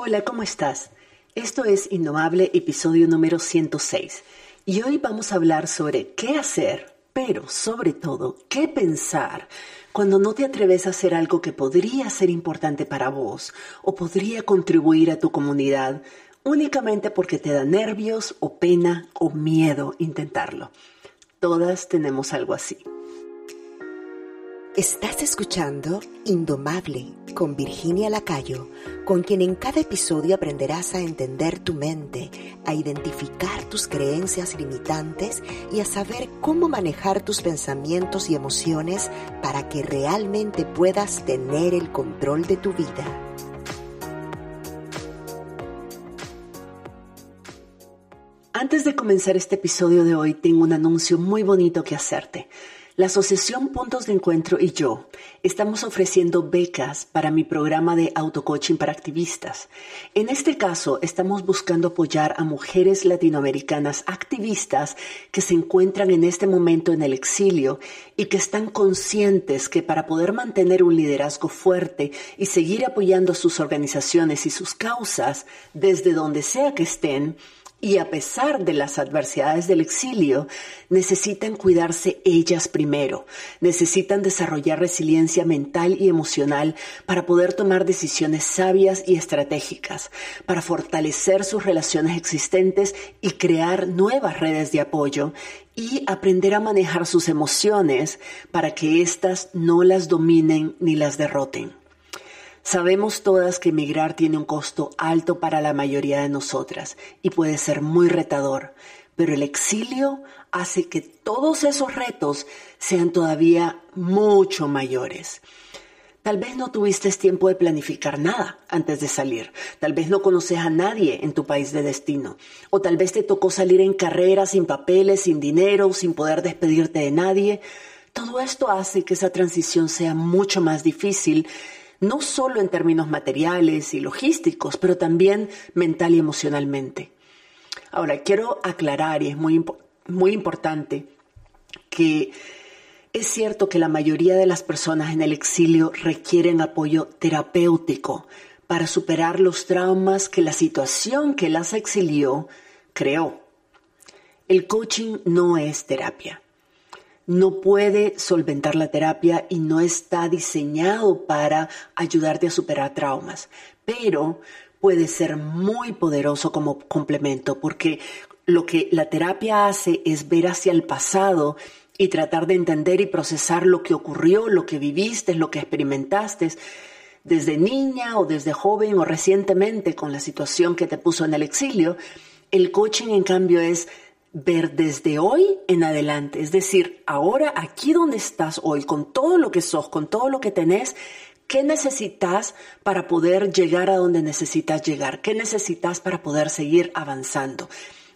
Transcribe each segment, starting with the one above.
Hola, ¿cómo estás? Esto es Indomable, episodio número 106. Y hoy vamos a hablar sobre qué hacer, pero sobre todo, qué pensar cuando no te atreves a hacer algo que podría ser importante para vos o podría contribuir a tu comunidad únicamente porque te da nervios o pena o miedo intentarlo. Todas tenemos algo así. Estás escuchando Indomable con Virginia Lacayo, con quien en cada episodio aprenderás a entender tu mente, a identificar tus creencias limitantes y a saber cómo manejar tus pensamientos y emociones para que realmente puedas tener el control de tu vida. Antes de comenzar este episodio de hoy, tengo un anuncio muy bonito que hacerte. La Asociación Puntos de Encuentro y yo estamos ofreciendo becas para mi programa de autocoaching para activistas. En este caso, estamos buscando apoyar a mujeres latinoamericanas activistas que se encuentran en este momento en el exilio y que están conscientes que para poder mantener un liderazgo fuerte y seguir apoyando sus organizaciones y sus causas desde donde sea que estén, y a pesar de las adversidades del exilio, necesitan cuidarse ellas primero, necesitan desarrollar resiliencia mental y emocional para poder tomar decisiones sabias y estratégicas, para fortalecer sus relaciones existentes y crear nuevas redes de apoyo y aprender a manejar sus emociones para que éstas no las dominen ni las derroten. Sabemos todas que emigrar tiene un costo alto para la mayoría de nosotras y puede ser muy retador, pero el exilio hace que todos esos retos sean todavía mucho mayores. Tal vez no tuviste tiempo de planificar nada antes de salir. Tal vez no conoces a nadie en tu país de destino. O tal vez te tocó salir en carrera sin papeles, sin dinero, sin poder despedirte de nadie. Todo esto hace que esa transición sea mucho más difícil no solo en términos materiales y logísticos, pero también mental y emocionalmente. Ahora, quiero aclarar, y es muy, muy importante, que es cierto que la mayoría de las personas en el exilio requieren apoyo terapéutico para superar los traumas que la situación que las exilió creó. El coaching no es terapia no puede solventar la terapia y no está diseñado para ayudarte a superar traumas, pero puede ser muy poderoso como complemento porque lo que la terapia hace es ver hacia el pasado y tratar de entender y procesar lo que ocurrió, lo que viviste, lo que experimentaste desde niña o desde joven o recientemente con la situación que te puso en el exilio. El coaching, en cambio, es ver desde hoy en adelante, es decir, ahora aquí donde estás hoy, con todo lo que sos, con todo lo que tenés, ¿qué necesitas para poder llegar a donde necesitas llegar? ¿Qué necesitas para poder seguir avanzando?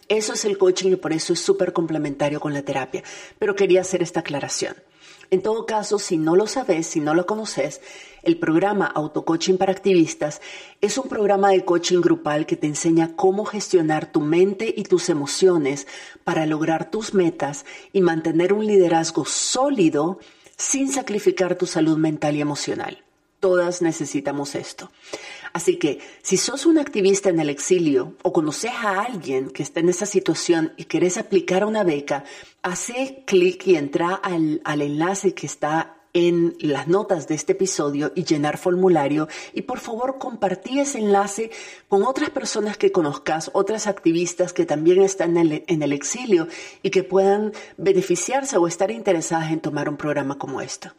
Eso es el coaching y por eso es súper complementario con la terapia. Pero quería hacer esta aclaración. En todo caso, si no lo sabes, si no lo conoces, el programa Autocoaching para Activistas es un programa de coaching grupal que te enseña cómo gestionar tu mente y tus emociones para lograr tus metas y mantener un liderazgo sólido sin sacrificar tu salud mental y emocional. Todas necesitamos esto. Así que si sos un activista en el exilio o conoces a alguien que está en esa situación y querés aplicar una beca, hace clic y entra al, al enlace que está en las notas de este episodio y llenar formulario y por favor compartí ese enlace con otras personas que conozcas, otras activistas que también están en el, en el exilio y que puedan beneficiarse o estar interesadas en tomar un programa como esto.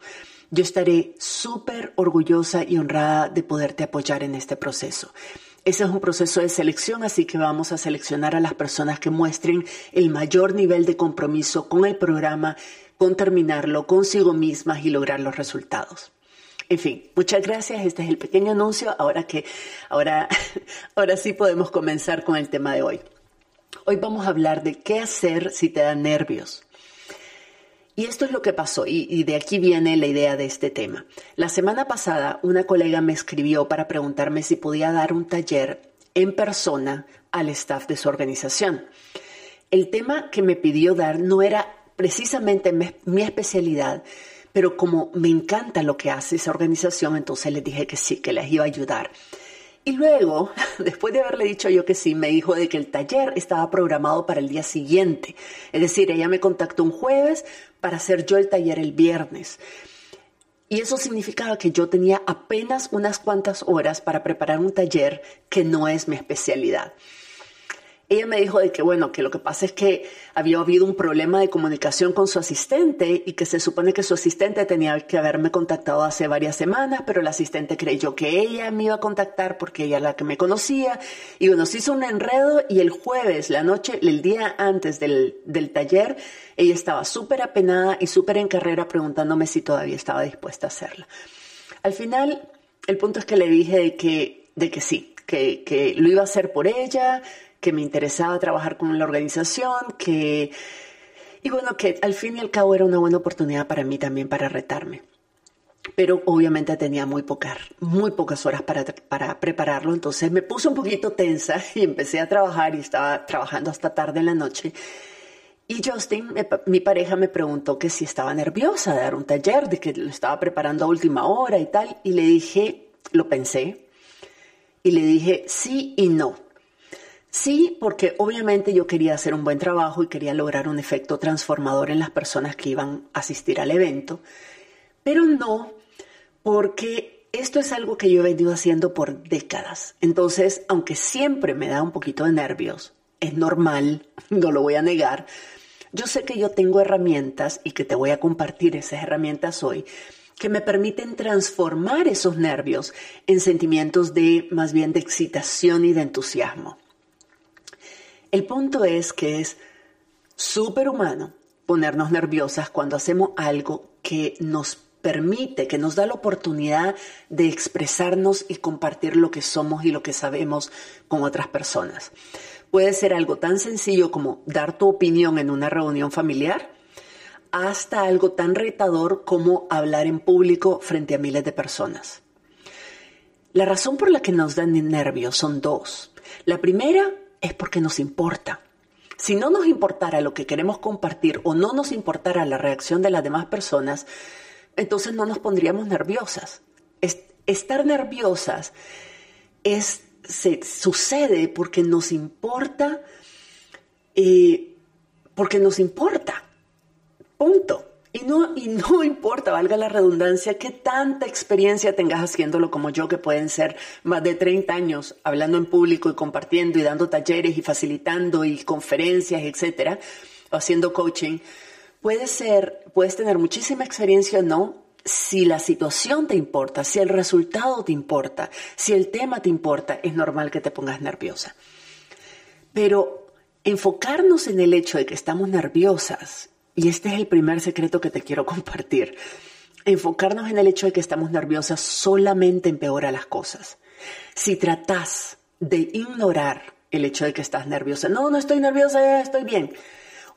Yo estaré súper orgullosa y honrada de poderte apoyar en este proceso. Ese es un proceso de selección, así que vamos a seleccionar a las personas que muestren el mayor nivel de compromiso con el programa, con terminarlo consigo mismas y lograr los resultados. En fin, muchas gracias. Este es el pequeño anuncio. Ahora que, ahora, ahora sí podemos comenzar con el tema de hoy. Hoy vamos a hablar de qué hacer si te dan nervios. Y esto es lo que pasó, y, de aquí viene la idea de este tema. La semana pasada una colega me escribió para preguntarme si podía dar un taller en persona al staff de su organización. El tema que me pidió dar no era precisamente mi especialidad, pero como me encanta lo que hace esa organización, entonces les dije que sí, que les iba a ayudar. Y luego, después de haberle dicho yo que sí, me dijo de que el taller estaba programado para el día siguiente. Es decir, ella me contactó un jueves para hacer yo el taller el viernes. Y eso significaba que yo tenía apenas unas cuantas horas para preparar un taller que no es mi especialidad ella me dijo de que, bueno, que lo que pasa es que había habido un problema de comunicación con su asistente y que se supone que su asistente tenía que haberme contactado hace varias semanas, pero el asistente creyó que ella me iba a contactar porque ella era la que me conocía. Y bueno, se hizo un enredo y el jueves, la noche, el día antes del, del taller, ella estaba súper apenada y súper en carrera preguntándome si todavía estaba dispuesta a hacerla. Al final, el punto es que le dije de que, de que sí, que, que lo iba a hacer por ella, que me interesaba trabajar con la organización, que... Y bueno, que al fin y al cabo era una buena oportunidad para mí también para retarme. Pero obviamente tenía muy pocas, muy pocas horas para, para prepararlo, entonces me puse un poquito tensa y empecé a trabajar y estaba trabajando hasta tarde en la noche. Y Justin, mi pareja, me preguntó que si estaba nerviosa de dar un taller, de que lo estaba preparando a última hora y tal. Y le dije, lo pensé, y le dije sí y no. Sí, porque obviamente yo quería hacer un buen trabajo y quería lograr un efecto transformador en las personas que iban a asistir al evento, pero no porque esto es algo que yo he venido haciendo por décadas. Entonces, aunque siempre me da un poquito de nervios, es normal, no lo voy a negar, yo sé que yo tengo herramientas y que te voy a compartir esas herramientas hoy que me permiten transformar esos nervios en sentimientos de más bien de excitación y de entusiasmo. El punto es que es súper humano ponernos nerviosas cuando hacemos algo que nos permite, que nos da la oportunidad de expresarnos y compartir lo que somos y lo que sabemos con otras personas. Puede ser algo tan sencillo como dar tu opinión en una reunión familiar, hasta algo tan retador como hablar en público frente a miles de personas. La razón por la que nos dan nervios son dos. La primera es porque nos importa. Si no nos importara lo que queremos compartir o no nos importara la reacción de las demás personas, entonces no nos pondríamos nerviosas. estar nerviosas es, se, sucede porque nos importa, eh, porque nos importa. Punto. Y no, y no importa, valga la redundancia, que tanta experiencia tengas haciéndolo como yo, que pueden ser más de 30 años hablando en público y compartiendo y dando talleres y facilitando y conferencias, etcétera, o haciendo coaching. Puede ser, puedes tener muchísima experiencia o no, si la situación te importa, si el resultado te importa, si el tema te importa, es normal que te pongas nerviosa. Pero enfocarnos en el hecho de que estamos nerviosas y este es el primer secreto que te quiero compartir. Enfocarnos en el hecho de que estamos nerviosas solamente empeora las cosas. Si tratas de ignorar el hecho de que estás nerviosa, no, no estoy nerviosa, estoy bien,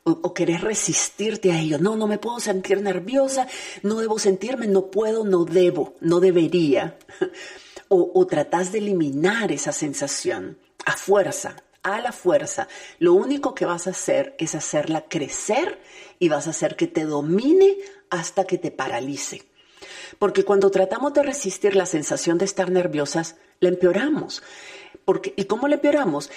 o, o, querés resistirte a ello. No, no me puedo sentir nerviosa, no debo sentirme, no puedo, no debo, no debería. O, o tratás de eliminar esa sensación a fuerza, a la fuerza. Lo único que vas a hacer es hacerla crecer y vas a hacer que te domine hasta que te paralice. Porque cuando tratamos de resistir la sensación de estar nerviosas, la empeoramos. Porque, ¿Y cómo la empeoramos?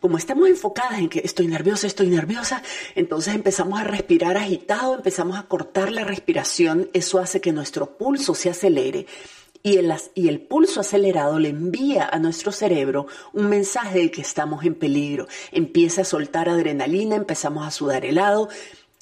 Como estamos enfocadas en que estoy nerviosa, estoy nerviosa, entonces empezamos a respirar agitado, empezamos a cortar la respiración, eso hace que nuestro pulso se acelere y el, y el pulso acelerado le envía a nuestro cerebro un mensaje de que estamos en peligro. Empieza a soltar adrenalina, empezamos a sudar helado,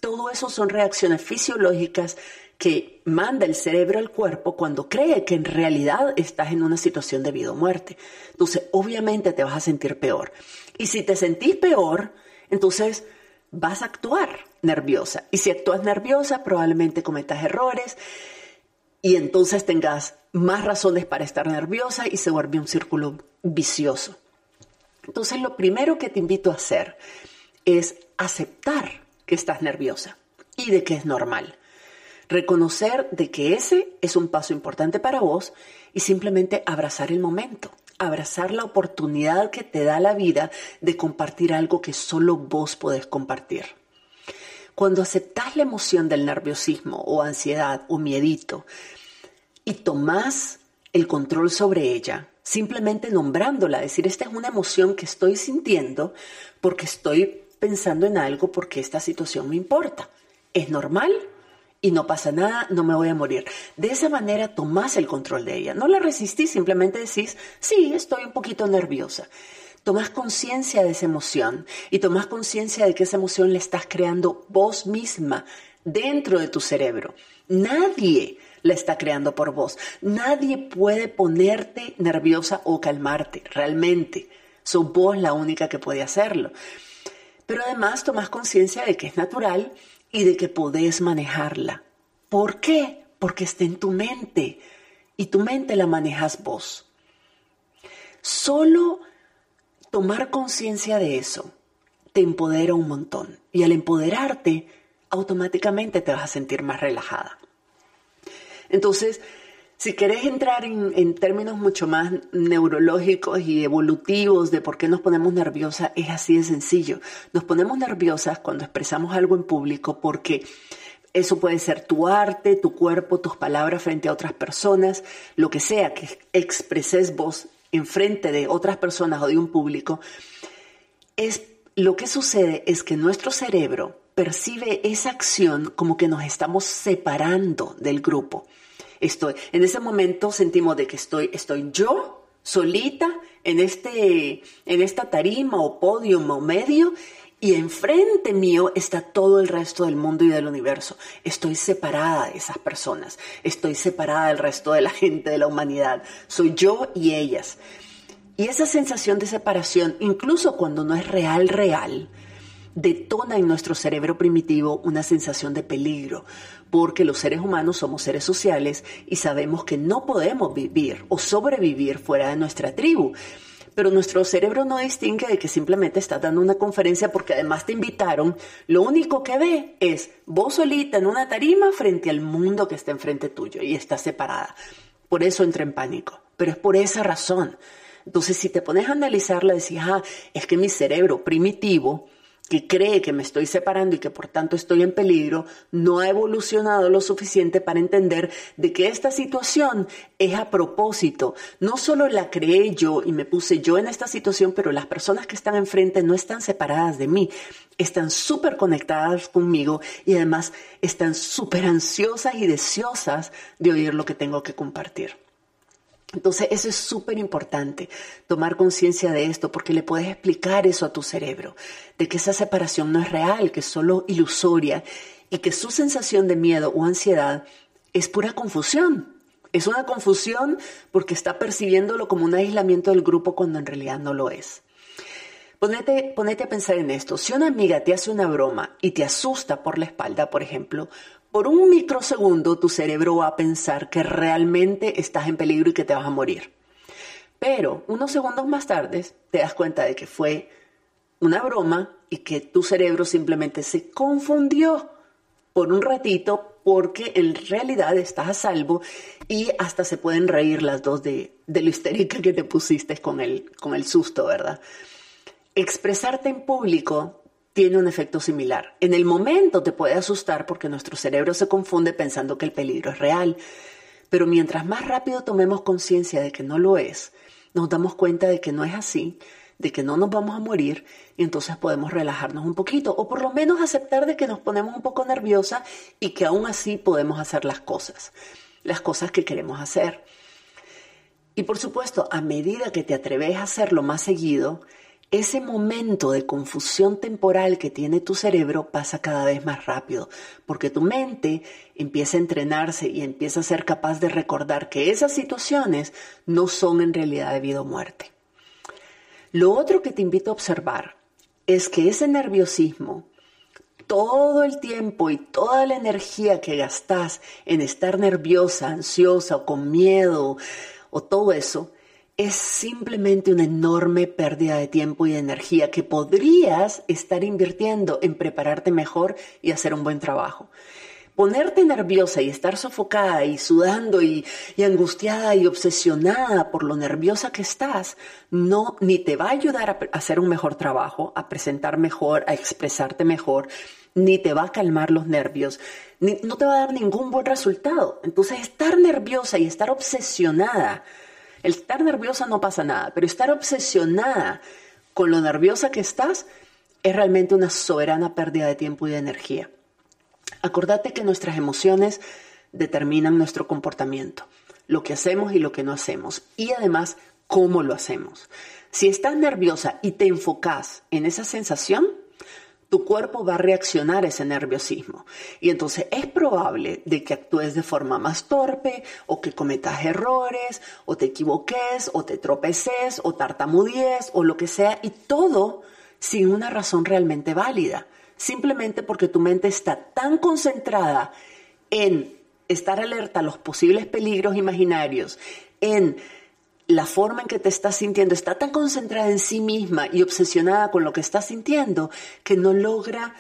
todo eso son reacciones fisiológicas que manda el cerebro al cuerpo cuando cree que en realidad estás en una situación de vida o muerte. Entonces, obviamente te vas a sentir peor. Y si te sentís peor, entonces vas a actuar nerviosa. Y si actúas nerviosa, probablemente cometas errores y entonces tengas más razones para estar nerviosa y se vuelve un círculo vicioso. Entonces, lo primero que te invito a hacer es aceptar que estás nerviosa y de que es normal. Reconocer de que ese es un paso importante para vos y simplemente abrazar el momento, abrazar la oportunidad que te da la vida de compartir algo que solo vos podés compartir. Cuando aceptas la emoción del nerviosismo o ansiedad o miedito y tomás el control sobre ella, simplemente nombrándola, decir, esta es una emoción que estoy sintiendo porque estoy pensando en algo, porque esta situación me importa. Es normal y no pasa nada, no me voy a morir. De esa manera tomás el control de ella. No la resistís, simplemente decís, sí, estoy un poquito nerviosa. Tomás conciencia de esa emoción y tomás conciencia de que esa emoción la estás creando vos misma dentro de tu cerebro. Nadie la está creando por vos. Nadie puede ponerte nerviosa o calmarte, realmente. Sos vos la única que puede hacerlo. Pero además tomás conciencia de que es natural y de que podés manejarla. ¿Por qué? Porque está en tu mente y tu mente la manejas vos. Solo tomar conciencia de eso te empodera un montón y al empoderarte automáticamente te vas a sentir más relajada. Entonces, si querés entrar en, términos mucho más neurológicos y evolutivos de por qué nos ponemos nerviosas, es así de sencillo. Nos ponemos nerviosas cuando expresamos algo en público porque eso puede ser tu arte, tu cuerpo, tus palabras frente a otras personas, lo que sea que expreses vos en frente de otras personas o de un público. Es lo que sucede es que nuestro cerebro percibe esa acción como que nos estamos separando del grupo. Estoy, en ese momento sentimos de que estoy, estoy yo solita en, este, en esta tarima o podio o medio y enfrente mío está todo el resto del mundo y del universo. Estoy separada de esas personas. Estoy separada del resto de la gente, de la humanidad. Soy yo y ellas. Y esa sensación de separación, incluso cuando no es real, real, detona en nuestro cerebro primitivo una sensación de peligro, porque los seres humanos somos seres sociales y sabemos que no podemos vivir o sobrevivir fuera de nuestra tribu. Pero nuestro cerebro no distingue de que simplemente estás dando una conferencia porque además te invitaron. Lo único que ve es vos solita en una tarima frente al mundo que está enfrente tuyo y está separada. Por eso entra en pánico. Pero es por esa razón. Entonces, si te pones a analizarla, decís, ah, es que mi cerebro primitivo que cree que me estoy separando y que por tanto estoy en peligro, no ha evolucionado lo suficiente para entender de que esta situación es a propósito. No solo la creé yo y me puse yo en esta situación, pero las personas que están enfrente no están separadas de mí, están súper conectadas conmigo y además están súper ansiosas y deseosas de oír lo que tengo que compartir. Entonces, eso es súper importante, tomar conciencia de esto, porque le puedes explicar eso a tu cerebro, de que esa separación no es real, que es solo ilusoria y que su sensación de miedo o ansiedad es pura confusión. Es una confusión porque está percibiéndolo como un aislamiento del grupo cuando en realidad no lo es. Ponete, a pensar en esto. Si una amiga te hace una broma y te asusta por la espalda, por ejemplo, por un microsegundo tu cerebro va a pensar que realmente estás en peligro y que te vas a morir. Pero unos segundos más tarde te das cuenta de que fue una broma y que tu cerebro simplemente se confundió por un ratito porque en realidad estás a salvo y hasta se pueden reír las dos de, lo histérica que te pusiste con el, con el susto, ¿verdad? Expresarte en público tiene un efecto similar. En el momento te puede asustar porque nuestro cerebro se confunde pensando que el peligro es real, pero mientras más rápido tomemos conciencia de que no lo es, nos damos cuenta de que no es así, de que no nos vamos a morir y entonces podemos relajarnos un poquito o por lo menos aceptar de que nos ponemos un poco nerviosa y que aún así podemos hacer las cosas, las cosas que queremos hacer. Y por supuesto, a medida que te atreves a hacerlo más seguido, ese momento de confusión temporal que tiene tu cerebro pasa cada vez más rápido, porque tu mente empieza a entrenarse y empieza a ser capaz de recordar que esas situaciones no son en realidad de vida o muerte. Lo otro que te invito a observar es que ese nerviosismo, todo el tiempo y toda la energía que gastas en estar nerviosa, ansiosa o con miedo o todo eso, es simplemente una enorme pérdida de tiempo y de energía que podrías estar invirtiendo en prepararte mejor y hacer un buen trabajo. Ponerte nerviosa y estar sofocada y sudando y, angustiada y obsesionada por lo nerviosa que estás, no ni te va a ayudar a, hacer un mejor trabajo, a presentar mejor, a expresarte mejor, ni te va a calmar los nervios, ni, no te va a dar ningún buen resultado. Entonces, estar nerviosa y estar obsesionada El estar nerviosa no pasa nada, pero estar obsesionada con lo nerviosa que estás es realmente una soberana pérdida de tiempo y de energía. Acordate que nuestras emociones determinan nuestro comportamiento, lo que hacemos y lo que no hacemos, y además cómo lo hacemos. Si estás nerviosa y te enfocas en esa sensación, tu cuerpo va a reaccionar a ese nerviosismo. Y entonces es probable de que actúes de forma más torpe o que cometas errores o te equivoques o te tropeces o tartamudees o lo que sea y todo sin una razón realmente válida. Simplemente porque tu mente está tan concentrada en estar alerta a los posibles peligros imaginarios, en la forma en que te estás sintiendo está tan concentrada en sí misma y obsesionada con lo que estás sintiendo que no logra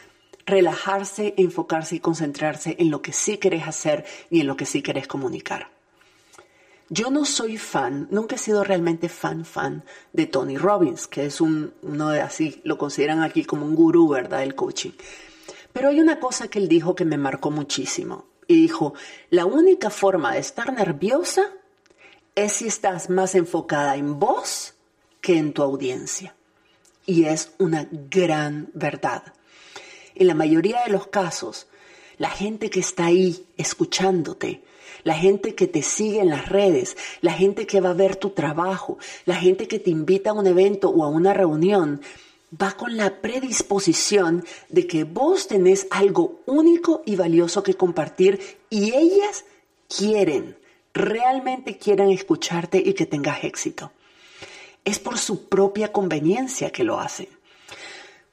relajarse, enfocarse y concentrarse en lo que sí querés hacer y en lo que sí querés comunicar. Yo no soy fan, nunca he sido realmente fan, fan de Tony Robbins, que es un, uno de así, lo consideran aquí como un gurú, ¿verdad?, del coaching. Pero hay una cosa que él dijo que me marcó muchísimo. Y dijo, la única forma de estar nerviosa es si estás más enfocada en vos que en tu audiencia. Y es una gran verdad. En la mayoría de los casos, la gente que está ahí escuchándote, la gente que te sigue en las redes, la gente que va a ver tu trabajo, la gente que te invita a un evento o a una reunión, va con la predisposición de que vos tenés algo único y valioso que compartir y ellas quieren realmente quieran escucharte y que tengas éxito. Es por su propia conveniencia que lo hacen.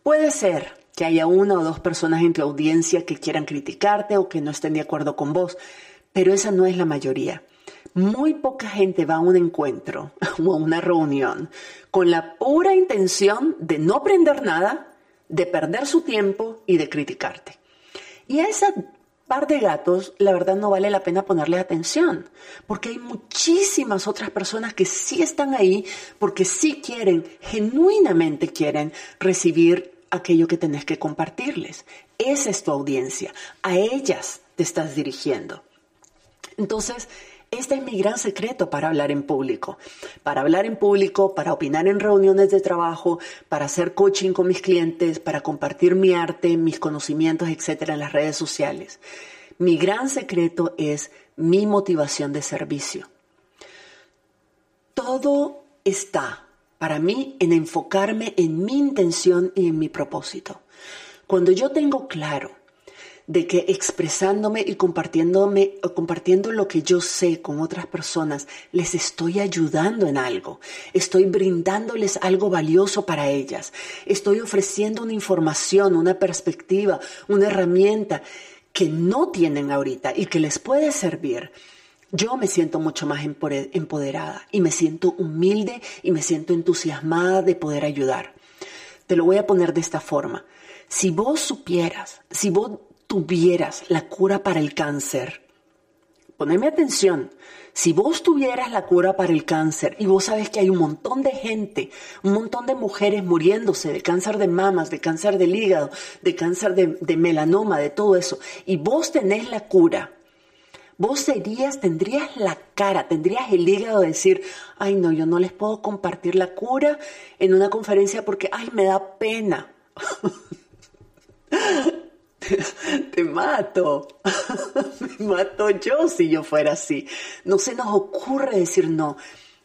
Puede ser que haya una o dos personas en tu audiencia que quieran criticarte o que no estén de acuerdo con vos, pero esa no es la mayoría. Muy poca gente va a un encuentro o a una reunión con la pura intención de no aprender nada, de perder su tiempo y de criticarte. Y a esa par de gatos, la verdad no vale la pena ponerle atención, porque hay muchísimas otras personas que sí están ahí, porque sí quieren, genuinamente quieren recibir aquello que tenés que compartirles. Esa es tu audiencia, a ellas te estás dirigiendo. Entonces, este es mi gran secreto para hablar en público. Para hablar en público, para opinar en reuniones de trabajo, para hacer coaching con mis clientes, para compartir mi arte, mis conocimientos, etcétera, en las redes sociales. Mi gran secreto es mi motivación de servicio. Todo está para mí en enfocarme en mi intención y en mi propósito. Cuando yo tengo claro de que expresándome y compartiéndome, compartiendo lo que yo sé con otras personas, les estoy ayudando en algo, estoy brindándoles algo valioso para ellas, estoy ofreciendo una información, una perspectiva, una herramienta que no tienen ahorita y que les puede servir. Yo me siento mucho más empoderada y me siento humilde y me siento entusiasmada de poder ayudar. Te lo voy a poner de esta forma. Si vos supieras, si vos tuvieras la cura para el cáncer, poneme atención, si vos tuvieras la cura para el cáncer y vos sabes que hay un montón de gente, un montón de mujeres muriéndose de cáncer de mamas, de cáncer del hígado, de cáncer de, de melanoma, de todo eso, y vos tenés la cura, vos serías, tendrías la cara, tendrías el hígado de decir, ay no, yo no les puedo compartir la cura en una conferencia porque, ay, me da pena. te mato, me mato yo si yo fuera así. No se nos ocurre decir no.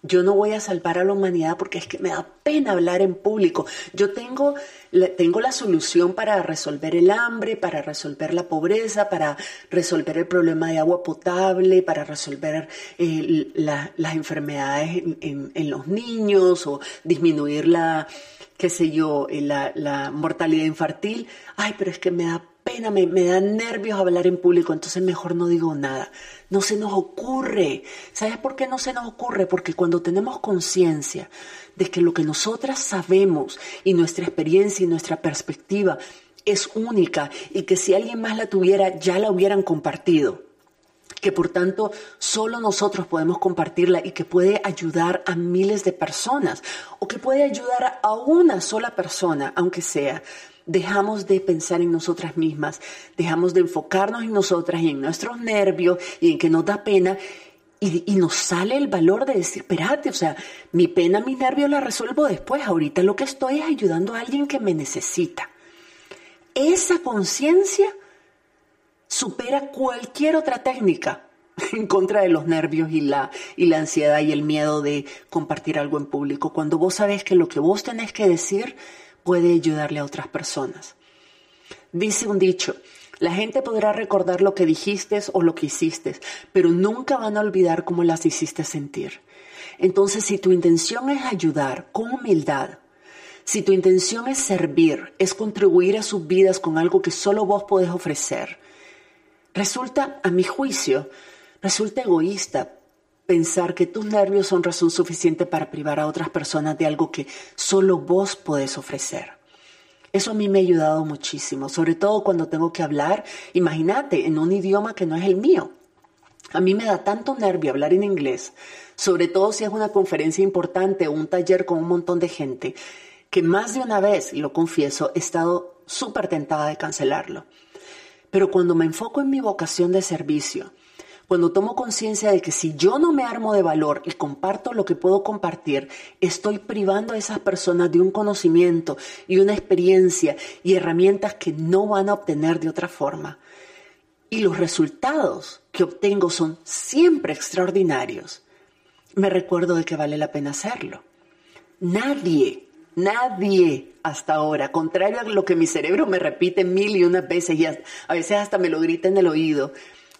Yo no voy a salvar a la humanidad porque es que me da pena hablar en público. Yo tengo, la solución para resolver el hambre, para resolver la pobreza, para resolver el problema de agua potable, para resolver eh, las enfermedades en, los niños o disminuir la, qué sé yo, eh, la mortalidad infantil. Ay, pero es que me da pena, me, me da nervios hablar en público, entonces mejor no digo nada. No se nos ocurre. ¿Sabes por qué no se nos ocurre? Porque cuando tenemos conciencia de que lo que nosotras sabemos y nuestra experiencia y nuestra perspectiva es única y que si alguien más la tuviera ya la hubieran compartido, que por tanto solo nosotros podemos compartirla y que puede ayudar a miles de personas o que puede ayudar a una sola persona, aunque sea, dejamos de pensar en nosotras mismas, dejamos de enfocarnos en nosotras y en nuestros nervios y en que nos da pena y, nos sale el valor de decir, espérate, o sea, mi pena, mi nervio la resuelvo después. Ahorita lo que estoy es ayudando a alguien que me necesita. Esa conciencia supera cualquier otra técnica en contra de los nervios y la, y la ansiedad y el miedo de compartir algo en público. Cuando vos sabés que lo que vos tenés que decir puede ayudarle a otras personas. Dice un dicho, la gente podrá recordar lo que dijiste o lo que hiciste, pero nunca van a olvidar cómo las hiciste sentir. Entonces, si tu intención es ayudar con humildad, si tu intención es servir, es contribuir a sus vidas con algo que solo vos podés ofrecer, resulta, a mi juicio, resulta egoísta pensar que tus nervios son razón suficiente para privar a otras personas de algo que solo vos podés ofrecer. Eso a mí me ha ayudado muchísimo, sobre todo cuando tengo que hablar, imagínate, en un idioma que no es el mío. A mí me da tanto nervio hablar en inglés, sobre todo si es una conferencia importante o un taller con un montón de gente, que más de una vez, lo confieso, he estado súper tentada de cancelarlo. Pero cuando me enfoco en mi vocación de servicio, cuando tomo conciencia de que si yo no me armo de valor y comparto lo que puedo compartir, estoy privando a esas personas de un conocimiento y una experiencia y herramientas que no van a obtener de otra forma. Y los resultados que obtengo son siempre extraordinarios. Me recuerdo de que vale la pena hacerlo. Nadie, nadie hasta ahora, contrario a lo que mi cerebro me repite mil y unas veces y a veces hasta me lo grita en el oído,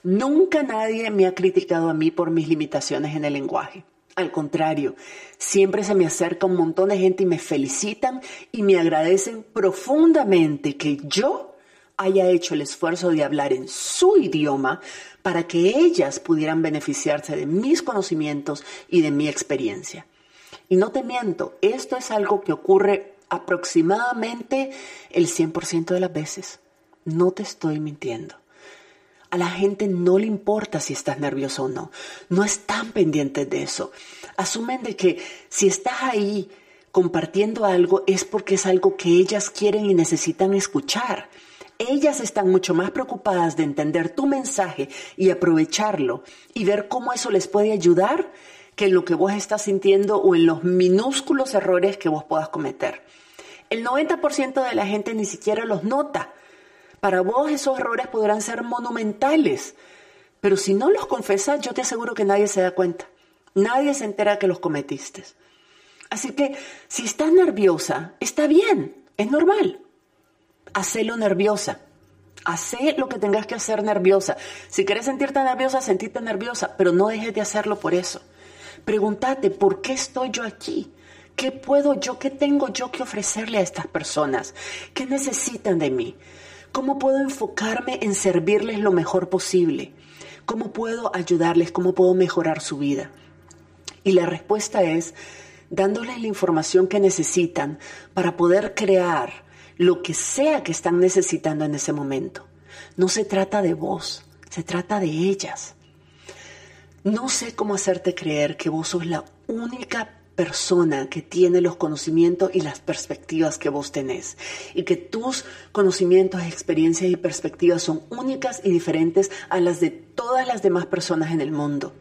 Nunca nadie me ha criticado a mí por mis limitaciones en el lenguaje. Al contrario, siempre se me acerca un montón de gente y me felicitan y me agradecen profundamente que yo haya hecho el esfuerzo de hablar en su idioma para que ellas pudieran beneficiarse de mis conocimientos y de mi experiencia. Y no te miento, esto es algo que ocurre aproximadamente el 100% de las veces. No te estoy mintiendo. A la gente no le importa si estás nervioso o no. No están pendientes de eso. Asumen de que si estás ahí compartiendo algo es porque es algo que ellas quieren y necesitan escuchar. Ellas están mucho más preocupadas de entender tu mensaje y aprovecharlo y ver cómo eso les puede ayudar que en lo que vos estás sintiendo o en los minúsculos errores que vos puedas cometer. El 90% de la gente ni siquiera los nota para vos esos errores podrán ser monumentales, pero si no los confesas, yo te aseguro que nadie se da cuenta. Nadie se entera que los cometiste. Así que si estás nerviosa, está bien, es normal. Hacelo nerviosa. Hacé lo que tengas que hacer nerviosa. Si quieres sentirte nerviosa, sentirte nerviosa, pero no dejes de hacerlo por eso. Pregúntate, ¿por qué estoy yo aquí? ¿Qué puedo yo, qué tengo yo que ofrecerle a estas personas? ¿Qué necesitan de mí? ¿Cómo puedo enfocarme en servirles lo mejor posible? ¿Cómo puedo ayudarles? ¿Cómo puedo mejorar su vida? Y la respuesta es dándoles la información que necesitan para poder crear lo que sea que están necesitando en ese momento. No se trata de vos, se trata de ellas. No sé cómo hacerte creer que vos sos la única persona que tiene los conocimientos y las perspectivas que vos tenés y que tus conocimientos, experiencias y perspectivas son únicas y diferentes a las de todas las demás personas en el mundo.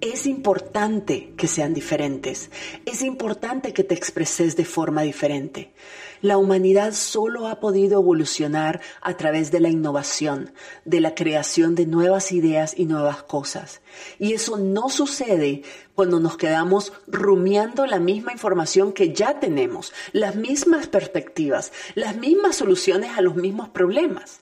Es importante que sean diferentes, es importante que te expreses de forma diferente. La humanidad solo ha podido evolucionar a través de la innovación, de la creación de nuevas ideas y nuevas cosas. Y eso no sucede cuando nos quedamos rumiando la misma información que ya tenemos, las mismas perspectivas, las mismas soluciones a los mismos problemas.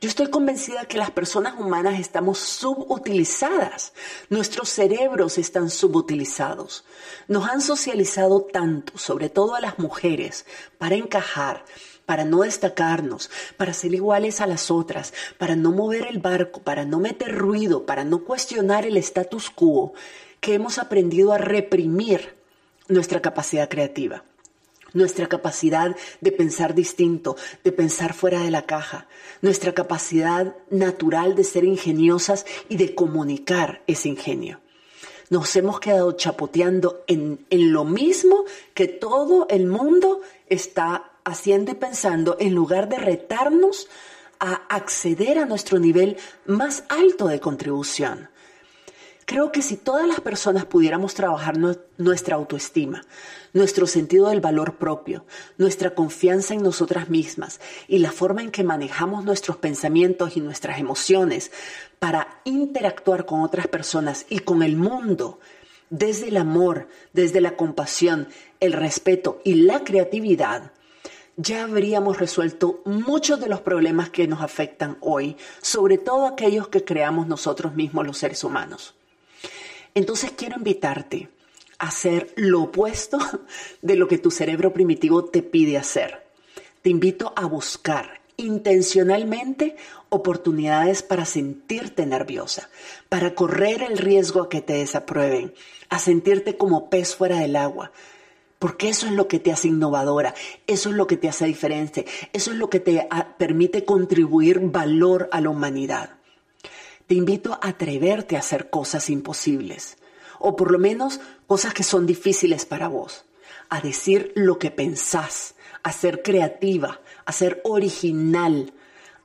Yo estoy convencida que las personas humanas estamos subutilizadas. Nuestros cerebros están subutilizados. Nos han socializado tanto, sobre todo a las mujeres, para encajar, para no destacarnos, para ser iguales a las otras, para no mover el barco, para no meter ruido, para no cuestionar el status quo, que hemos aprendido a reprimir nuestra capacidad creativa nuestra capacidad de pensar distinto, de pensar fuera de la caja, nuestra capacidad natural de ser ingeniosas y de comunicar ese ingenio. Nos hemos quedado chapoteando en, lo mismo que todo el mundo está haciendo y pensando en lugar de retarnos a acceder a nuestro nivel más alto de contribución. Creo que si todas las personas pudiéramos trabajar nuestra autoestima, nuestro sentido del valor propio, nuestra confianza en nosotras mismas y la forma en que manejamos nuestros pensamientos y nuestras emociones para interactuar con otras personas y con el mundo desde el amor, desde la compasión, el respeto y la creatividad, ya habríamos resuelto muchos de los problemas que nos afectan hoy, sobre todo aquellos que creamos nosotros mismos los seres humanos. Entonces quiero invitarte a hacer lo opuesto de lo que tu cerebro primitivo te pide hacer. Te invito a buscar intencionalmente oportunidades para sentirte nerviosa, para correr el riesgo a que te desaprueben, a sentirte como pez fuera del agua, porque eso es lo que te hace innovadora, eso es lo que te hace diferente, eso es lo que te ah, permite contribuir valor a la humanidad. Te invito a atreverte a hacer cosas imposibles, o por lo menos cosas que son difíciles para vos, a decir lo que pensás, a ser creativa, a ser original,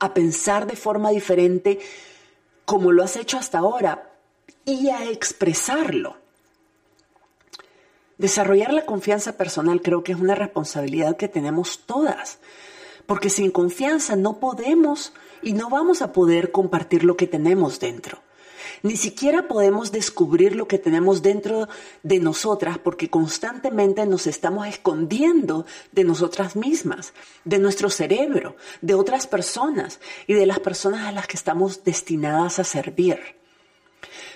a pensar de forma diferente como lo has hecho hasta ahora y a expresarlo. Desarrollar la confianza personal creo que es una responsabilidad que tenemos todas, porque sin confianza no podemos y no vamos a poder compartir lo que tenemos dentro. Ni siquiera podemos descubrir lo que tenemos dentro de nosotras porque constantemente nos estamos escondiendo de nosotras mismas, de nuestro cerebro, de otras personas y de las personas a las que estamos destinadas a servir.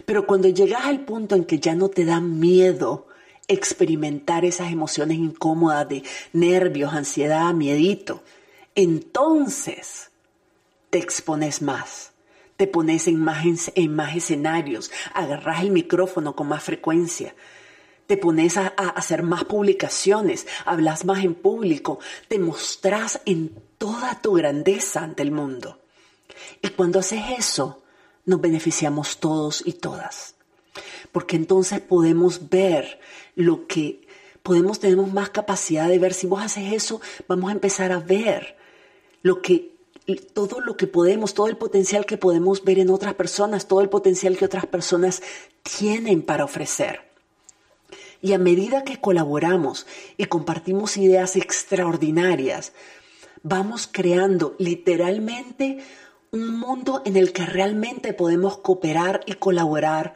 Pero cuando llegas al punto en que ya no te da miedo experimentar esas emociones incómodas de nervios, ansiedad, miedito, entonces te expones más, te pones en más, en más escenarios, agarras el micrófono con más frecuencia, te pones a, hacer más publicaciones, hablas más en público, te mostrás en toda tu grandeza ante el mundo. Y cuando haces eso, nos beneficiamos todos y todas porque entonces podemos ver lo que podemos, tenemos más capacidad de ver. Si vos haces eso, vamos a empezar a ver lo que, todo lo que podemos, todo el potencial que podemos ver en otras personas, todo el potencial que otras personas tienen para ofrecer. Y a medida que colaboramos y compartimos ideas extraordinarias, vamos creando literalmente un mundo en el que realmente podemos cooperar y colaborar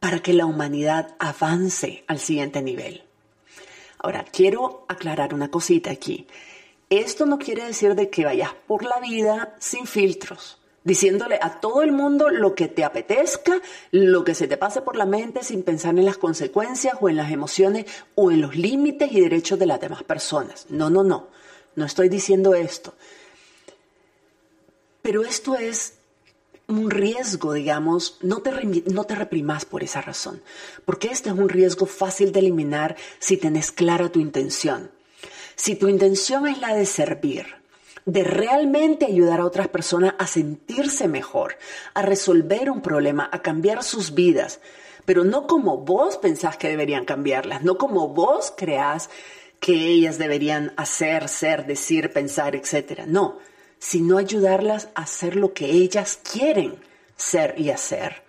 para que la humanidad avance al siguiente nivel. Ahora, quiero aclarar una cosita aquí. Esto no quiere decir de que vayas por la vida sin filtros, diciéndole a todo el mundo lo que te apetezca, lo que se te pase por la mente sin pensar en las consecuencias o en las emociones o en los límites y derechos de las demás personas. No, no, no. No estoy diciendo esto. Pero esto es un riesgo, digamos, no te, no te reprimas por esa razón, porque este es un riesgo fácil de eliminar si tenés clara tu intención. Si tu intención es la de servir, de realmente ayudar a otras personas a sentirse mejor, a resolver un problema, a cambiar sus vidas, pero no como vos pensás que deberían cambiarlas, no como vos creás que ellas deberían hacer, ser, decir, pensar, etc. No, sino ayudarlas a hacer lo que ellas quieren ser y hacer.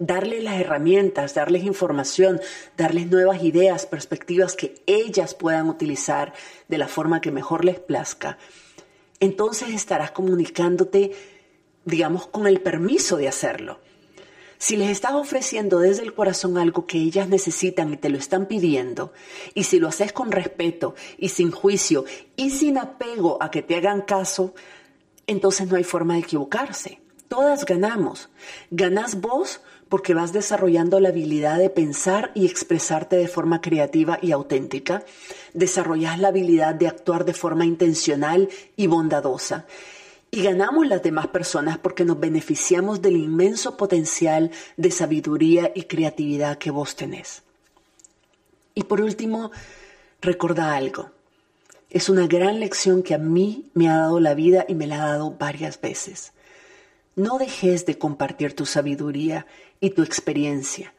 Darles las herramientas, darles información, darles nuevas ideas, perspectivas que ellas puedan utilizar de la forma que mejor les plazca. Entonces estarás comunicándote, digamos, con el permiso de hacerlo. Si les estás ofreciendo desde el corazón algo que ellas necesitan y te lo están pidiendo, y si lo haces con respeto y sin juicio y sin apego a que te hagan caso, entonces no hay forma de equivocarse. Todas ganamos. Ganas vos porque vas desarrollando la habilidad de pensar y expresarte de forma creativa y auténtica. Desarrollas la habilidad de actuar de forma intencional y bondadosa. Y ganamos las demás personas porque nos beneficiamos del inmenso potencial de sabiduría y creatividad que vos tenés. Y por último, recuerda algo. Es una gran lección que a mí me ha dado la vida y me la ha dado varias veces. No dejes de compartir tu sabiduría y tu experiencia,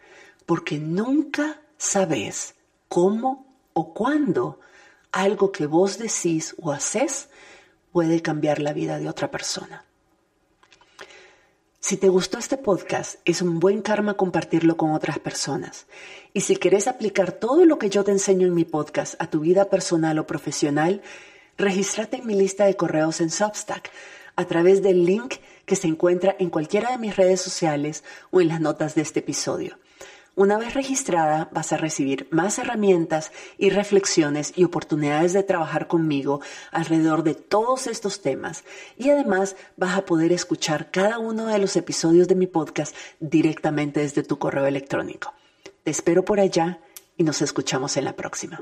porque nunca sabes cómo o cuándo algo que vos decís o haces puede cambiar la vida de otra persona. Si te gustó este podcast, es un buen karma compartirlo con otras personas. Y si quieres aplicar todo lo que yo te enseño en mi podcast a tu vida personal o profesional, regístrate en mi lista de correos en Substack a través del link que se encuentra en cualquiera de mis redes sociales o en las notas de este episodio. Una vez registrada, vas a recibir más herramientas y reflexiones y oportunidades de trabajar conmigo alrededor de todos estos temas. Y además vas a poder escuchar cada uno de los episodios de mi podcast directamente desde tu correo electrónico. Te espero por allá y nos escuchamos en la próxima.